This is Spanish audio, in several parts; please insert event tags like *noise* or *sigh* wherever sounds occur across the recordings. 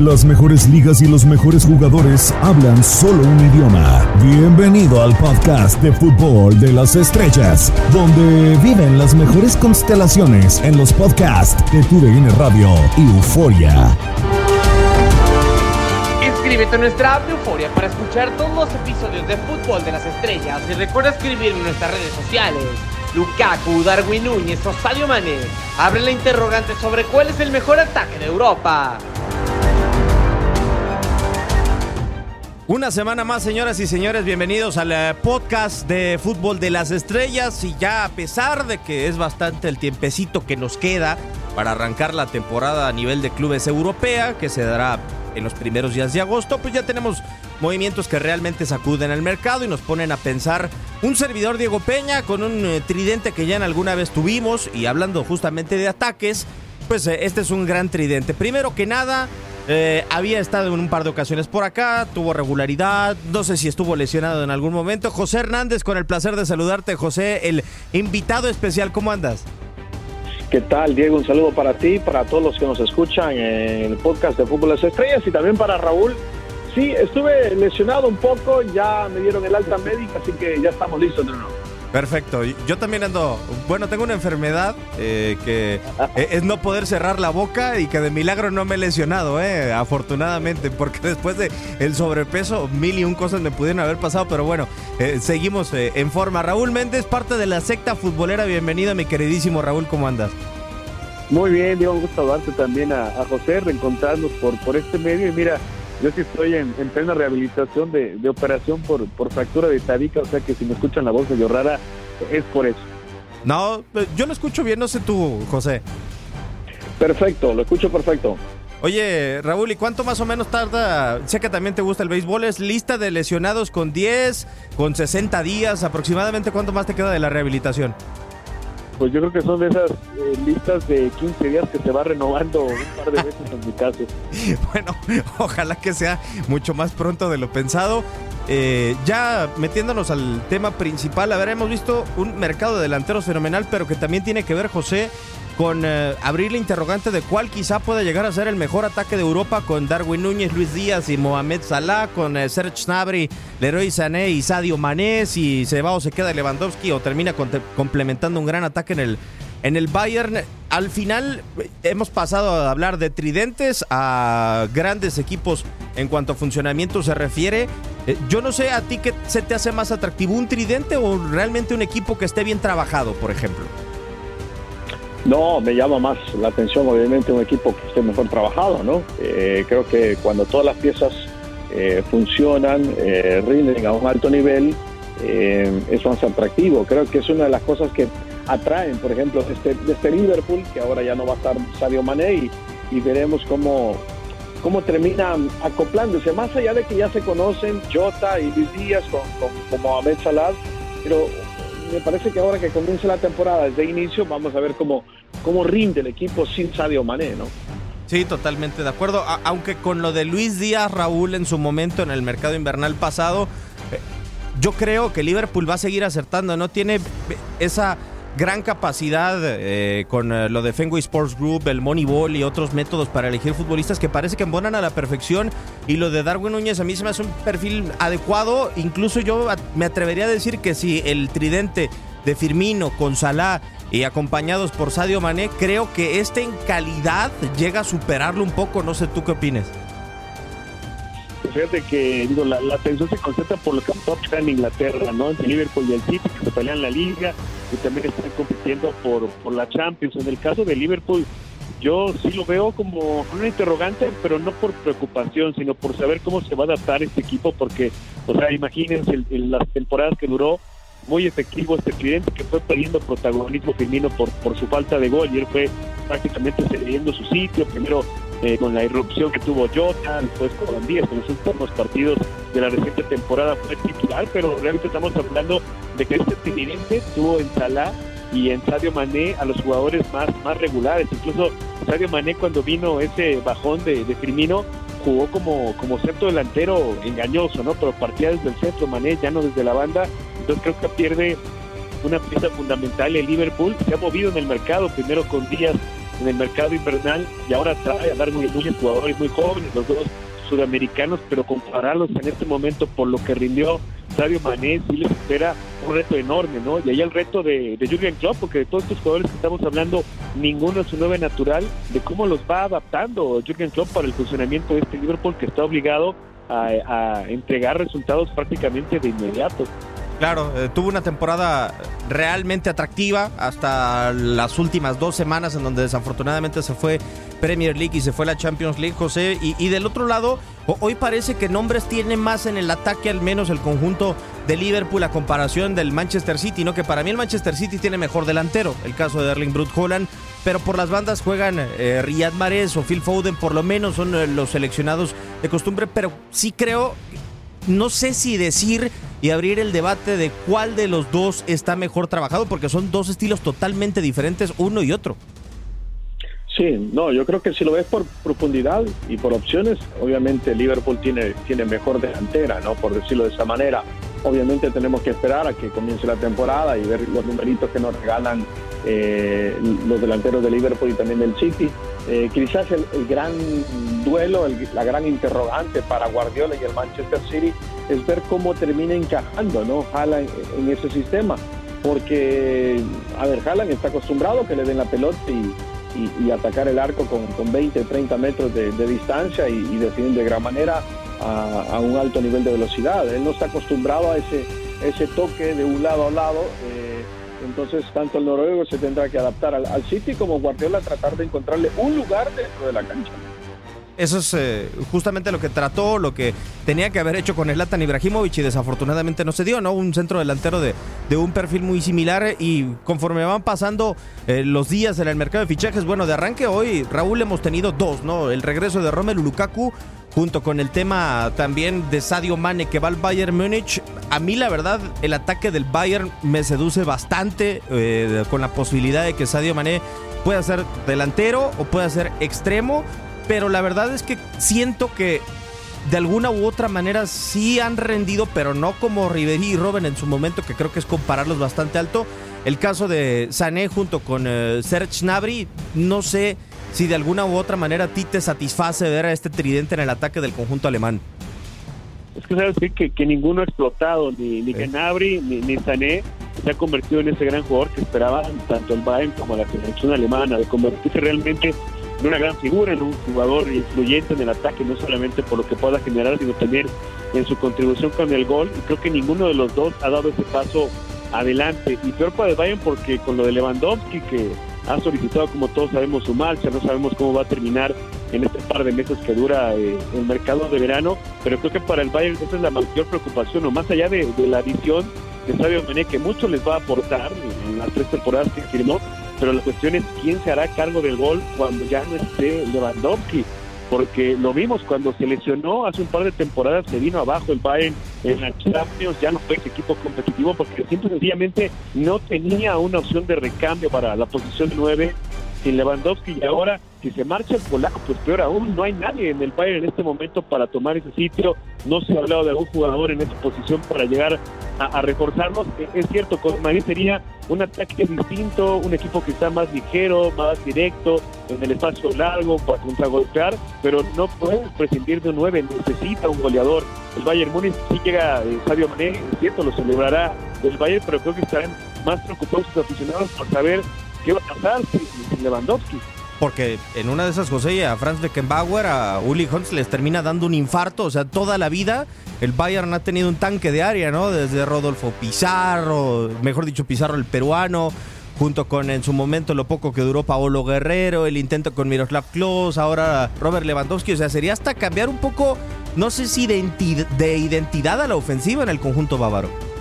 Las mejores ligas y los mejores jugadores hablan solo un idioma. Bienvenido al podcast de fútbol de las estrellas, donde viven las mejores constelaciones en los podcasts de TUDN Radio y Euforia. Inscríbete en nuestra app Euforia para escuchar todos los episodios de fútbol de las estrellas y recuerda escribirme en nuestras redes sociales. Lukaku, Darwin Núñez o Sadio Mané. Abre la interrogante sobre cuál es el mejor ataque de Europa. Una semana más, señoras y señores, bienvenidos al eh, podcast de Fútbol de las Estrellas. Y ya a pesar de que es bastante el tiempecito que nos queda para arrancar la temporada a nivel de clubes europea, que se dará en los primeros días de agosto, pues ya tenemos movimientos que realmente sacuden el mercado y nos ponen a pensar un servidor Diego Peña con un eh, tridente que ya en alguna vez tuvimos y hablando justamente de ataques, pues eh, este es un gran tridente. Primero que nada, eh, había estado en un par de ocasiones por acá, tuvo regularidad, no sé si estuvo lesionado en algún momento. José Hernández, con el placer de saludarte, José, el invitado especial, ¿cómo andas? ¿Qué tal, Diego? Un saludo para ti, para todos los que nos escuchan en el podcast de Fútbol Las Estrellas y también para Raúl. Sí, estuve lesionado un poco, ya me dieron el alta médica, así que ya estamos listos de nuevo. Perfecto. Yo también ando. Bueno, tengo una enfermedad eh, que *laughs* es no poder cerrar la boca y que de milagro no me he lesionado, eh, afortunadamente, *laughs* porque después de el sobrepeso, mil y un cosas me pudieron haber pasado, pero bueno, eh, seguimos eh, en forma. Raúl Méndez, parte de la secta futbolera. Bienvenido, mi queridísimo Raúl, ¿cómo andas? Muy bien, Diego, un gusto darte también a, a José, reencontrarnos por, por este medio. Y mira, yo sí estoy en, plena rehabilitación de, operación por, por fractura de tabica, o sea que si me escuchan la voz medio rara, es por eso. No, yo lo escucho bien, no sé tú, José. Perfecto, lo escucho perfecto. Oye, Raúl, ¿y cuánto más o menos tarda? Sé que también te gusta el béisbol. ¿Es lista de lesionados con 10, con 60 días? ¿Aproximadamente cuánto más te queda de la rehabilitación? Pues yo creo que son de esas eh, listas de 15 días que se va renovando un par de veces en mi caso. *laughs* bueno, ojalá que sea mucho más pronto de lo pensado. Eh, ya metiéndonos al tema principal, a ver, hemos visto un mercado de delanteros fenomenal, pero que también tiene que ver, José, con eh, abrir la interrogante de cuál quizá pueda llegar a ser el mejor ataque de Europa con Darwin Núñez, Luis Díaz y Mohamed Salah, con eh, Serge Gnabry, Leroy Sané y Sadio Mané, si se va o se queda Lewandowski o termina complementando un gran ataque en el, en el Bayern. Al final eh, hemos pasado a hablar de tridentes a grandes equipos en cuanto a funcionamiento se refiere. yo no sé a ti qué se te hace más atractivo, un tridente o realmente un equipo que esté bien trabajado, por ejemplo. No, me llama más la atención obviamente un equipo que esté mejor trabajado, ¿no? Eh, creo que cuando todas las piezas eh, funcionan, eh, rinden a un alto nivel, es más atractivo. Creo que es una de las cosas que atraen, por ejemplo, de este, este Liverpool, que ahora ya no va a estar Sadio Mané, y, veremos cómo, cómo terminan acoplándose, más allá de que ya se conocen Jota y Luis Díaz con, con, con Mohamed Salah, pero me parece que ahora que comienza la temporada desde inicio, vamos a ver cómo, cómo rinde el equipo sin Sadio Mané, ¿no? Sí, totalmente de acuerdo. aunque con lo de Luis Díaz, Raúl, en su momento en el mercado invernal pasado, eh, yo creo que Liverpool va a seguir acertando. No tiene esa gran capacidad eh, con eh, lo de Fenway Sports Group, el Moneyball y otros métodos para elegir futbolistas que parece que embonan a la perfección. Y lo de Darwin Núñez a mí se me hace un perfil adecuado. Incluso yo me atrevería a decir que si el tridente de Firmino con Salah y acompañados por Sadio Mané, creo que este en calidad llega a superarlo un poco. No sé tú qué opinas fíjate que digo, la, atención se concentra por lo que en Inglaterra, ¿no? Entre Liverpool y el City, que se pelean la liga también están compitiendo por, por la Champions. En el caso de Liverpool, yo sí lo veo como una interrogante, pero no por preocupación, sino por saber cómo se va a adaptar este equipo, porque, o sea, imagínense las temporadas que duró, muy efectivo este cliente que fue perdiendo protagonismo femenino por, por su falta de gol y él fue prácticamente cediendo su sitio, primero eh, con la irrupción que tuvo Jota, después con Díaz en los últimos partidos de la reciente temporada fue titular, pero realmente estamos hablando de que este tridente tuvo en Salah y en Sadio Mané a los jugadores más, más regulares. Incluso Sadio Mané cuando vino ese bajón de, de Firmino jugó como, como centro delantero engañoso, ¿no? Pero partía desde el centro, Mané ya no desde la banda. Entonces creo que pierde una pieza fundamental el Liverpool. Se ha movido en el mercado, primero con Díaz en el mercado invernal y ahora trae a dar muy jugadores muy jóvenes, los dos sudamericanos, pero compararlos en este momento por lo que rindió Sadio Mané, sí les espera un reto enorme, ¿no? Y ahí el reto de, de Jürgen Klopp, porque de todos estos jugadores que estamos hablando, ninguno es su nueve natural, de cómo los va adaptando Jürgen Klopp para el funcionamiento de este Liverpool que está obligado a, a entregar resultados prácticamente de inmediato. Claro, eh, tuvo una temporada realmente atractiva hasta las últimas dos semanas en donde desafortunadamente se fue Premier League y se fue la Champions League, José. Y, y del otro lado, hoy parece que nombres tiene más en el ataque, al menos el conjunto de Liverpool a comparación del Manchester City, ¿no? Que para mí el Manchester City tiene mejor delantero, el caso de Erling Brut Holland, pero por las bandas juegan eh, Riyad Mahrez o Phil Foden, por lo menos son eh, los seleccionados de costumbre, pero sí creo no sé si decir y abrir el debate de cuál de los dos está mejor trabajado, porque son dos estilos totalmente diferentes, uno y otro. Sí, no, yo creo que si lo ves por profundidad y por opciones, obviamente Liverpool tiene, tiene mejor delantera, ¿no? Por decirlo de esa manera. Obviamente tenemos que esperar a que comience la temporada y ver los numeritos que nos regalan eh, los delanteros de Liverpool y también del City. Eh, quizás el, gran duelo, el, la gran interrogante para Guardiola y el Manchester City es ver cómo termina encajando ¿no? Haaland en, ese sistema. Porque, a ver, Haaland está acostumbrado a que le den la pelota y, y, atacar el arco con, con 20, 30 metros de, distancia y, y de gran manera a, un alto nivel de velocidad. Él no está acostumbrado a ese, ese toque de un lado a lado. Eh, entonces, tanto el noruego se tendrá que adaptar al, al City como Guardiola tratar de encontrarle un lugar dentro de la cancha. Eso es eh, justamente lo que trató, lo que tenía que haber hecho con el Latan Ibrahimovic y desafortunadamente no se dio, ¿no? Un centro delantero de, de un perfil muy similar y conforme van pasando eh, los días en el mercado de fichajes, bueno, de arranque hoy, Raúl, hemos tenido dos, ¿no? El regreso de Romelu Lukaku junto con el tema también de Sadio Mane que va al Bayern Múnich. A mí la verdad el ataque del Bayern me seduce bastante eh, con la posibilidad de que Sadio Mane pueda ser delantero o pueda ser extremo pero la verdad es que siento que de alguna u otra manera sí han rendido, pero no como Ribery y Robben en su momento, que creo que es compararlos bastante alto. El caso de Sané junto con uh, Serge Gnabry, no sé si de alguna u otra manera a ti te satisface ver a este tridente en el ataque del conjunto alemán. Es que sabes que, que ninguno ha explotado, ni, ni sí. Gnabry ni, ni Sané se ha convertido en ese gran jugador que esperaban tanto el Bayern como la selección alemana, de convertirse realmente en una gran figura, en un jugador influyente en el ataque, no solamente por lo que pueda generar, sino también en su contribución con el gol. Y creo que ninguno de los dos ha dado ese paso adelante. Y peor para el Bayern porque con lo de Lewandowski, que ha solicitado, como todos sabemos, su marcha, no sabemos cómo va a terminar en este par de meses que dura eh, el mercado de verano, pero creo que para el Bayern esa es la mayor preocupación, o más allá de, de la adición de Sadio Mané, que mucho les va a aportar en las tres temporadas que firmó, pero la cuestión es quién se hará cargo del gol cuando ya no esté Lewandowski, porque lo vimos cuando se lesionó hace un par de temporadas, se vino abajo el Bayern en la Champions, ya no fue ese equipo competitivo porque simple sencillamente no tenía una opción de recambio para la posición 9 sin Lewandowski y ahora si se marcha el polaco, pues peor aún, no hay nadie en el Bayern en este momento para tomar ese sitio, no se ha hablado de algún jugador en esa posición para llegar a, a reforzarnos, es cierto, con Madrid sería un ataque distinto, un equipo que está más ligero, más directo, en el espacio largo para contragolpear, pero no podemos prescindir de un 9, necesita un goleador. El Bayern Múnich sí llega eh, Sadio Mané, es cierto, lo celebrará el Bayern, pero creo que estarán más preocupados sus aficionados por saber qué va a pasar Lewandowski porque en una de esas, José, a Franz Beckenbauer, a Uli Holmes les termina dando un infarto. O sea, toda la vida el Bayern ha tenido un tanque de área, ¿no? Desde Rodolfo Pizarro, mejor dicho, Pizarro el peruano, junto con en su momento lo poco que duró Paolo Guerrero, el intento con Miroslav Klose, ahora Robert Lewandowski. O sea, sería hasta cambiar un poco, no sé si de identidad a la ofensiva en el conjunto bávaro.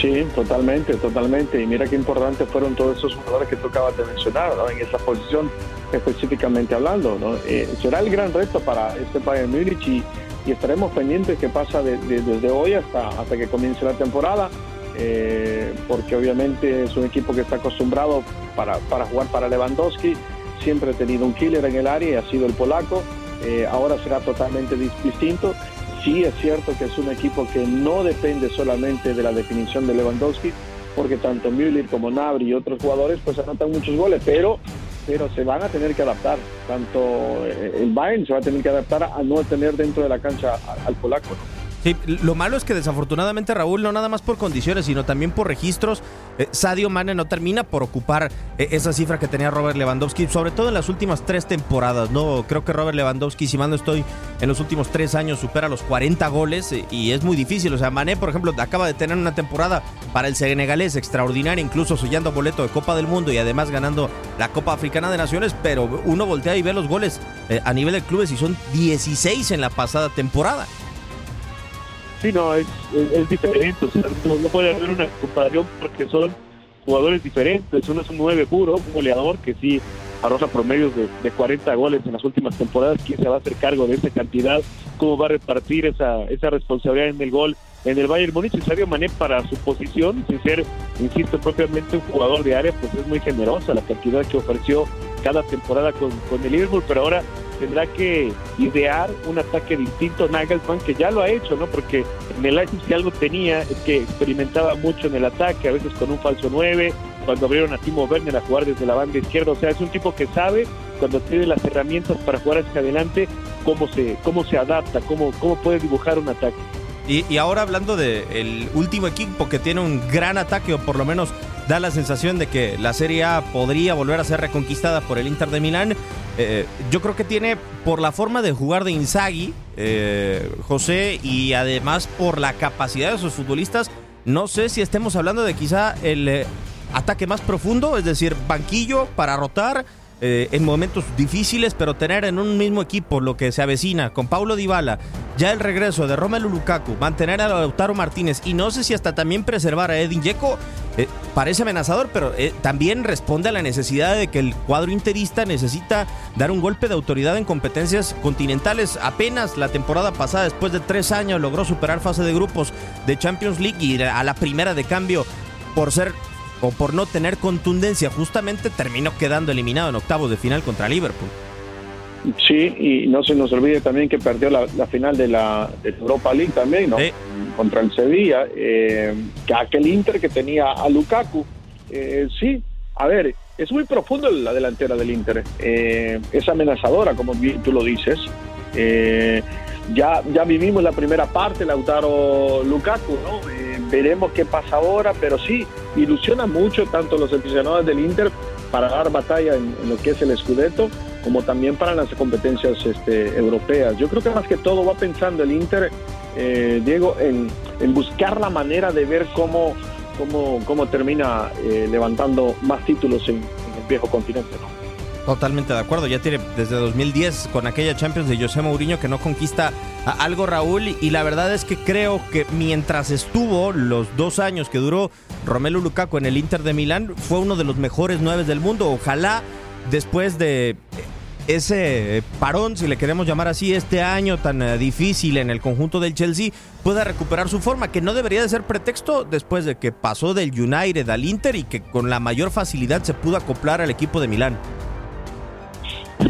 Sí, totalmente, totalmente. Y mira qué importantes fueron todos esos jugadores que tú acabas de mencionar, ¿no? En esa posición específicamente hablando. ¿no? Eh, será el gran reto para este Bayern Múnich y, y estaremos pendientes qué pasa desde hoy hasta, hasta que comience la temporada. Eh, porque obviamente es un equipo que está acostumbrado para, para, jugar para Lewandowski, siempre ha tenido un killer en el área y ha sido el polaco, eh, ahora será totalmente distinto. Sí es cierto que es un equipo que no depende solamente de la definición de Lewandowski, porque tanto Müller como Nabri y otros jugadores pues anotan muchos goles, pero pero se van a tener que adaptar. Tanto eh, el Bayern se va a tener que adaptar a no tener dentro de la cancha al polaco. Sí, lo malo es que desafortunadamente Raúl, no nada más por condiciones, sino también por registros, eh, Sadio Mane no termina por ocupar eh, esa cifra que tenía Robert Lewandowski, sobre todo en las últimas tres temporadas, ¿no? Creo que Robert Lewandowski, si mal no estoy, en los últimos tres años supera los 40 goles eh, y es muy difícil. O sea, Mane, por ejemplo, acaba de tener una temporada para el senegalés extraordinaria, incluso sellando boleto de Copa del Mundo y además ganando la Copa Africana de Naciones, pero uno voltea y ve los goles a nivel de clubes y son 16 en la pasada temporada. Sí, no, es, es, diferente. no, puede haber una comparación porque son jugadores diferentes. Uno es un 9 puro, un goleador que sí arroja promedios de, de 40 goles en las últimas temporadas. ¿Quién se va a hacer cargo de esa cantidad? ¿Cómo va a repartir esa, esa responsabilidad en el gol? En el Bayern Múnich, y Sadio Mané para su posición, sin ser, insisto, propiamente un jugador de área, pues es muy generosa la cantidad que ofreció cada temporada con, con el Liverpool, pero ahora tendrá que idear un ataque distinto Nagelsmann, que ya lo ha hecho, ¿no? Porque en el Leipzig si algo tenía es que experimentaba mucho en el ataque, a veces con un falso 9, cuando abrieron a Timo Werner a jugar desde la banda izquierda, o sea, es un tipo que sabe cuando tiene las herramientas para jugar hacia adelante cómo se cómo se adapta, cómo cómo puede dibujar un ataque. Y, ahora hablando del último equipo que tiene un gran ataque, o por lo menos da la sensación de que la Serie A podría volver a ser reconquistada por el Inter de Milán, eh, yo creo que tiene, por la forma de jugar de Inzaghi, eh, José, y además por la capacidad de sus futbolistas, no sé si estemos hablando de quizá el eh, ataque más profundo, es decir, banquillo para rotar. En momentos difíciles, pero tener en un mismo equipo lo que se avecina con Paulo Dybala, ya el regreso de Romelu Lukaku, mantener a Lautaro Martínez y no sé si hasta también preservar a Edin Dzeko, eh, parece amenazador, pero eh, también responde a la necesidad de que el cuadro interista necesita dar un golpe de autoridad en competencias continentales. Apenas la temporada pasada, después de tres años, logró superar fase de grupos de Champions League y a la primera de cambio por ser o por no tener contundencia, justamente terminó quedando eliminado en octavos de final contra Liverpool. Sí, y no se nos olvide también que perdió la, final de la, Europa League también, ¿no? Contra el Sevilla, eh, que aquel Inter que tenía a Lukaku. Eh, sí, a ver, es muy profundo la delantera del Inter. Eh, es amenazadora, como tú lo dices. ya, ya vivimos la primera parte, Lautaro Lukaku, ¿no? Veremos qué pasa ahora, pero sí, ilusiona mucho tanto los aficionados del Inter para dar batalla en, lo que es el Scudetto, como también para las competencias este, europeas. Yo creo que más que todo va pensando el Inter, eh, Diego, en, buscar la manera de ver cómo, cómo, cómo termina eh, levantando más títulos en, el viejo continente. Totalmente de acuerdo, ya tiene desde 2010 con aquella Champions de José Mourinho que no conquista algo Raúl y la verdad es que creo que mientras estuvo los dos años que duró Romelu Lukaku en el Inter de Milán fue uno de los mejores nueve del mundo, ojalá después de ese parón, si le queremos llamar así, este año tan eh, difícil en el conjunto del Chelsea, pueda recuperar su forma, que no debería de ser pretexto después de que pasó del United al Inter y que con la mayor facilidad se pudo acoplar al equipo de Milán.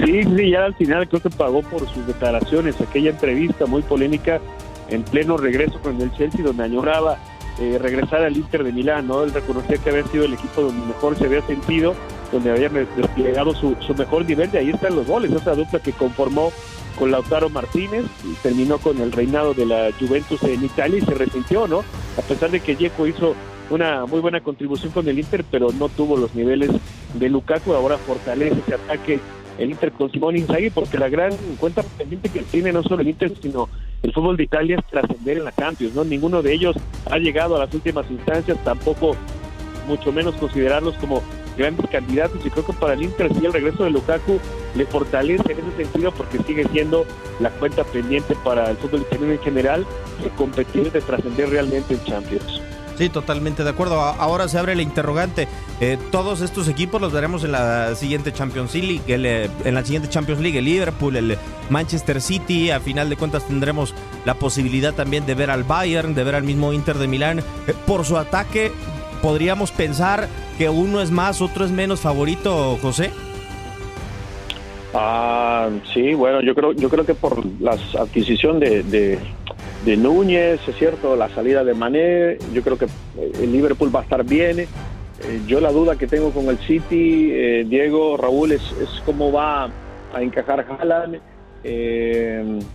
Sí, sí, ya al final creo que pagó por sus declaraciones, aquella entrevista muy polémica en pleno regreso con el Chelsea, donde añoraba eh, regresar al Inter de Milán, ¿no? Él reconocía que había sido el equipo donde mejor se había sentido, donde había desplegado su, mejor nivel, de ahí están los goles, esa dupla que conformó con Lautaro Martínez y terminó con el reinado de la Juventus en Italia y se resintió, ¿no? A pesar de que Yeco hizo una muy buena contribución con el Inter, pero no tuvo los niveles de Lukaku, ahora fortalece ese ataque el Inter con Simón Inzaghi, porque la gran cuenta pendiente que tiene no solo el Inter, sino el fútbol de Italia es trascender en la Champions, ¿no? Ninguno de ellos ha llegado a las últimas instancias, tampoco mucho menos considerarlos como grandes candidatos y creo que para el Inter sí el regreso de Lukaku le fortalece en ese sentido porque sigue siendo la cuenta pendiente para el fútbol italiano en general de competir, de trascender realmente en Champions. Sí, totalmente de acuerdo. Ahora se abre la interrogante. Eh, todos estos equipos los veremos en la siguiente Champions League, eh, en la siguiente Champions League, el Liverpool, el Manchester City. A final de cuentas tendremos la posibilidad también de ver al Bayern, de ver al mismo Inter de Milán. Eh, por su ataque, podríamos pensar que uno es más, otro es menos favorito, José. Ah, sí, bueno, yo creo, yo creo que por la adquisición de Núñez, es cierto, la salida de Mané, yo creo que eh, el Liverpool va a estar bien. Eh, yo la duda que tengo con el City, eh, Diego, Raúl, es, es, cómo va a encajar Haaland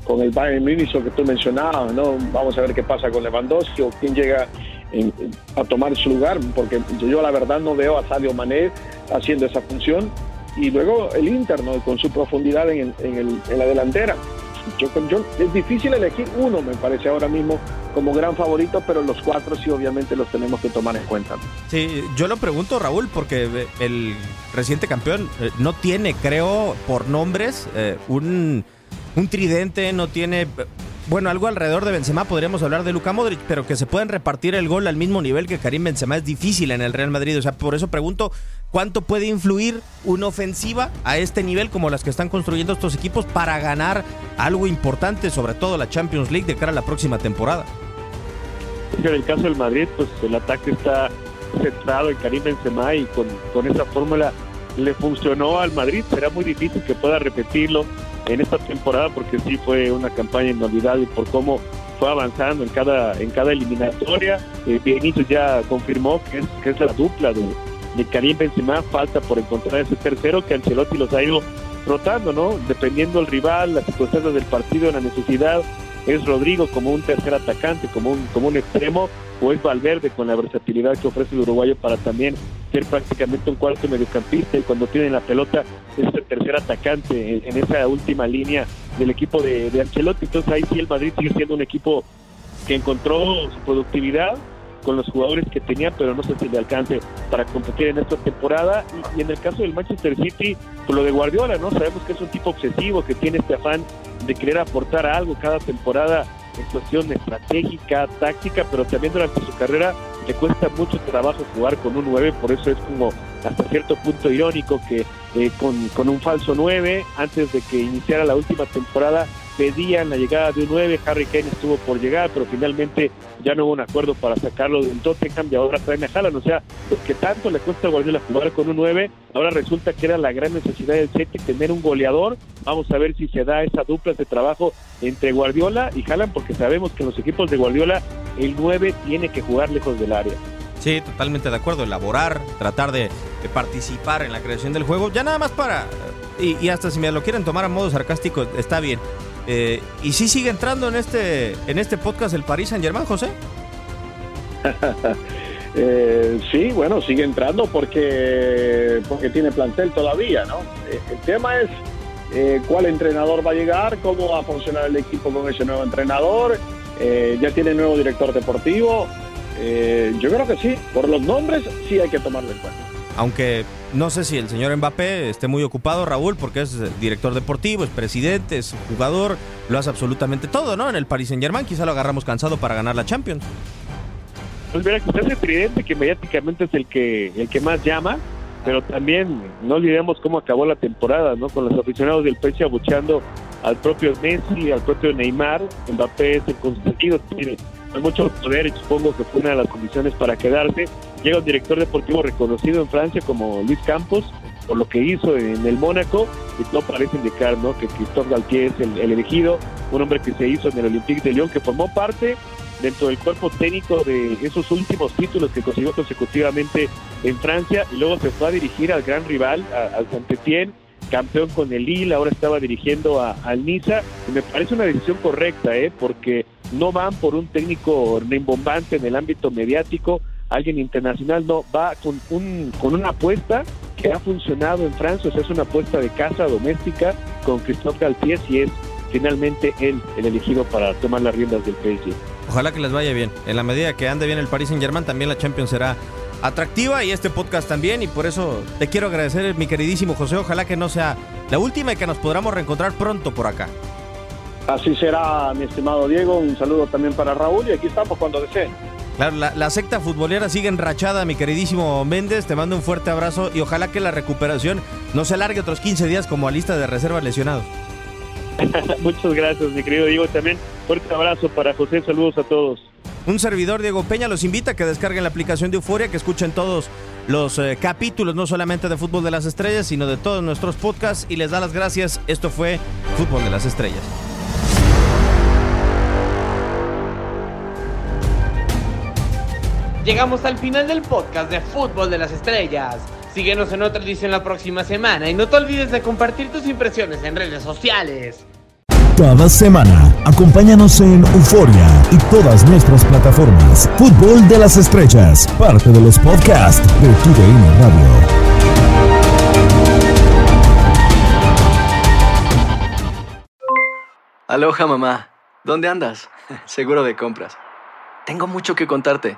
con el Bayern Munich, que tú mencionabas, ¿no? Vamos a ver qué pasa con Lewandowski o quién llega a tomar su lugar, porque yo la verdad no veo a Sadio Mané haciendo esa función. Y luego el Inter, con su profundidad en, en la delantera yo, yo, es difícil elegir uno, me parece ahora mismo como gran favorito, pero los cuatro sí obviamente los tenemos que tomar en cuenta. Sí, yo lo pregunto Raúl porque eh, el reciente campeón eh, no tiene, creo, por nombres, eh, un, un tridente, no tiene bueno, algo alrededor de Benzema podríamos hablar de Luka Modric, pero que se pueden repartir el gol al mismo nivel que Karim Benzema es difícil en el Real Madrid. O sea, por eso pregunto, ¿cuánto puede influir una ofensiva a este nivel como las que están construyendo estos equipos para ganar algo importante, sobre todo la Champions League de cara a la próxima temporada? En el caso del Madrid, pues el ataque está centrado en Karim Benzema y con, con esa fórmula le funcionó al Madrid. Será muy difícil que pueda repetirlo en esta temporada porque sí fue una campaña inolvidable por cómo fue avanzando en cada en cada eliminatoria. Eh, ya confirmó que es, que es la dupla de, de Karim Benzema. Falta por encontrar ese tercero que Ancelotti los ha ido rotando, ¿no? Dependiendo del rival, las circunstancias del partido, la necesidad. Es Rodrigo como un tercer atacante, como un, como un extremo, o es Valverde con la versatilidad que ofrece el uruguayo para también ser prácticamente un cuarto mediocampista y cuando tienen la pelota es el tercer atacante en, esa última línea del equipo de, de Ancelotti. Entonces ahí sí el Madrid sigue siendo un equipo que encontró su productividad con los jugadores que tenía, pero no sé si le alcance para competir en esta temporada. Y, en el caso del Manchester City, por lo de Guardiola, ¿no? Sabemos que es un tipo obsesivo, que tiene este afán de querer aportar algo cada temporada en cuestión estratégica, táctica, pero también durante su carrera le cuesta mucho trabajo jugar con un 9, por eso es como hasta cierto punto irónico que eh, con, con un falso 9, antes de que iniciara la última temporada, pedían la llegada de un 9, Harry Kane estuvo por llegar, pero finalmente ya no hubo un acuerdo para sacarlo del Tottenham y ahora traen a Haaland, o sea, que tanto le cuesta a Guardiola jugar con un 9, ahora resulta que era la gran necesidad del City tener un goleador, vamos a ver si se da esa dupla de trabajo entre Guardiola y Haaland, porque sabemos que en los equipos de Guardiola el 9 tiene que jugar lejos del área. Sí, totalmente de acuerdo. Elaborar, tratar de, participar en la creación del juego. Ya nada más para. Y, hasta si me lo quieren tomar a modo sarcástico, está bien. Eh, ¿Y si sigue entrando en este, en este podcast el Paris Saint Germain, José? *laughs* eh, sí, bueno, sigue entrando porque, porque tiene plantel todavía, ¿no? Eh, el tema es eh, cuál entrenador va a llegar, cómo va a funcionar el equipo con ese nuevo entrenador, ya tiene nuevo director deportivo. yo creo que sí, por los nombres sí hay que tomarlo en cuenta aunque no sé si el señor Mbappé esté muy ocupado, Raúl, porque es director deportivo, es presidente, es jugador, lo hace absolutamente todo, ¿no? En el Paris Saint Germain quizá lo agarramos cansado para ganar la Champions. Pues mira, quizás el tridente que mediáticamente es el que, el que más llama, pero también no olvidemos cómo acabó la temporada, ¿no? Con los aficionados del PSG abucheando al propio Messi, al propio Neymar, Mbappé es el consentido, tiene mucho poder y supongo que fue una de las condiciones para quedarse. Llega un director deportivo reconocido en Francia como Luis Campos, por lo que hizo en el Mónaco, y no parece indicar ¿no? que Christophe Galtier es el, elegido, un hombre que se hizo en el Olympique de Lyon, que formó parte dentro del cuerpo técnico de esos últimos títulos que consiguió consecutivamente en Francia, y luego se fue a dirigir al gran rival, al Saint-Étienne, campeón con el Lille, ahora estaba dirigiendo al Niza, y me parece una decisión correcta, ¿eh? porque no van por un técnico rimbombante en el ámbito mediático, alguien internacional, no, va con, un, con una apuesta que ha funcionado en Francia, o sea, es una apuesta de casa doméstica con Christophe Galtier y es finalmente él el elegido para tomar las riendas del PSG. Ojalá que les vaya bien. En la medida que ande bien el Paris Saint Germain, también la Champions será atractiva y este podcast también. Y por eso te quiero agradecer, mi queridísimo José. Ojalá que no sea la última y que nos podamos reencontrar pronto por acá. Así será, mi estimado Diego. Un saludo también para Raúl y aquí estamos cuando deseen. Claro, la, la secta futbolera sigue enrachada, mi queridísimo Méndez. Te mando un fuerte abrazo y ojalá que la recuperación no se alargue otros 15 días como a lista de reservas lesionados. *laughs* Muchas gracias, mi querido Diego. También fuerte abrazo para José. Saludos a todos. Un servidor, Diego Peña, los invita a que descarguen la aplicación de Euforia, que escuchen todos los eh, capítulos, no solamente de Fútbol de las Estrellas, sino de todos nuestros podcasts y les da las gracias. Esto fue Fútbol de las Estrellas. Llegamos al final del podcast de Fútbol de las Estrellas. Síguenos en otra edición la próxima semana y no te olvides de compartir tus impresiones en redes sociales. Cada semana, acompáñanos en Euforia y todas nuestras plataformas. Fútbol de las Estrellas, parte de los podcasts de TUDN Radio. Aloha mamá, ¿dónde andas? *laughs* Seguro de compras. Tengo mucho que contarte.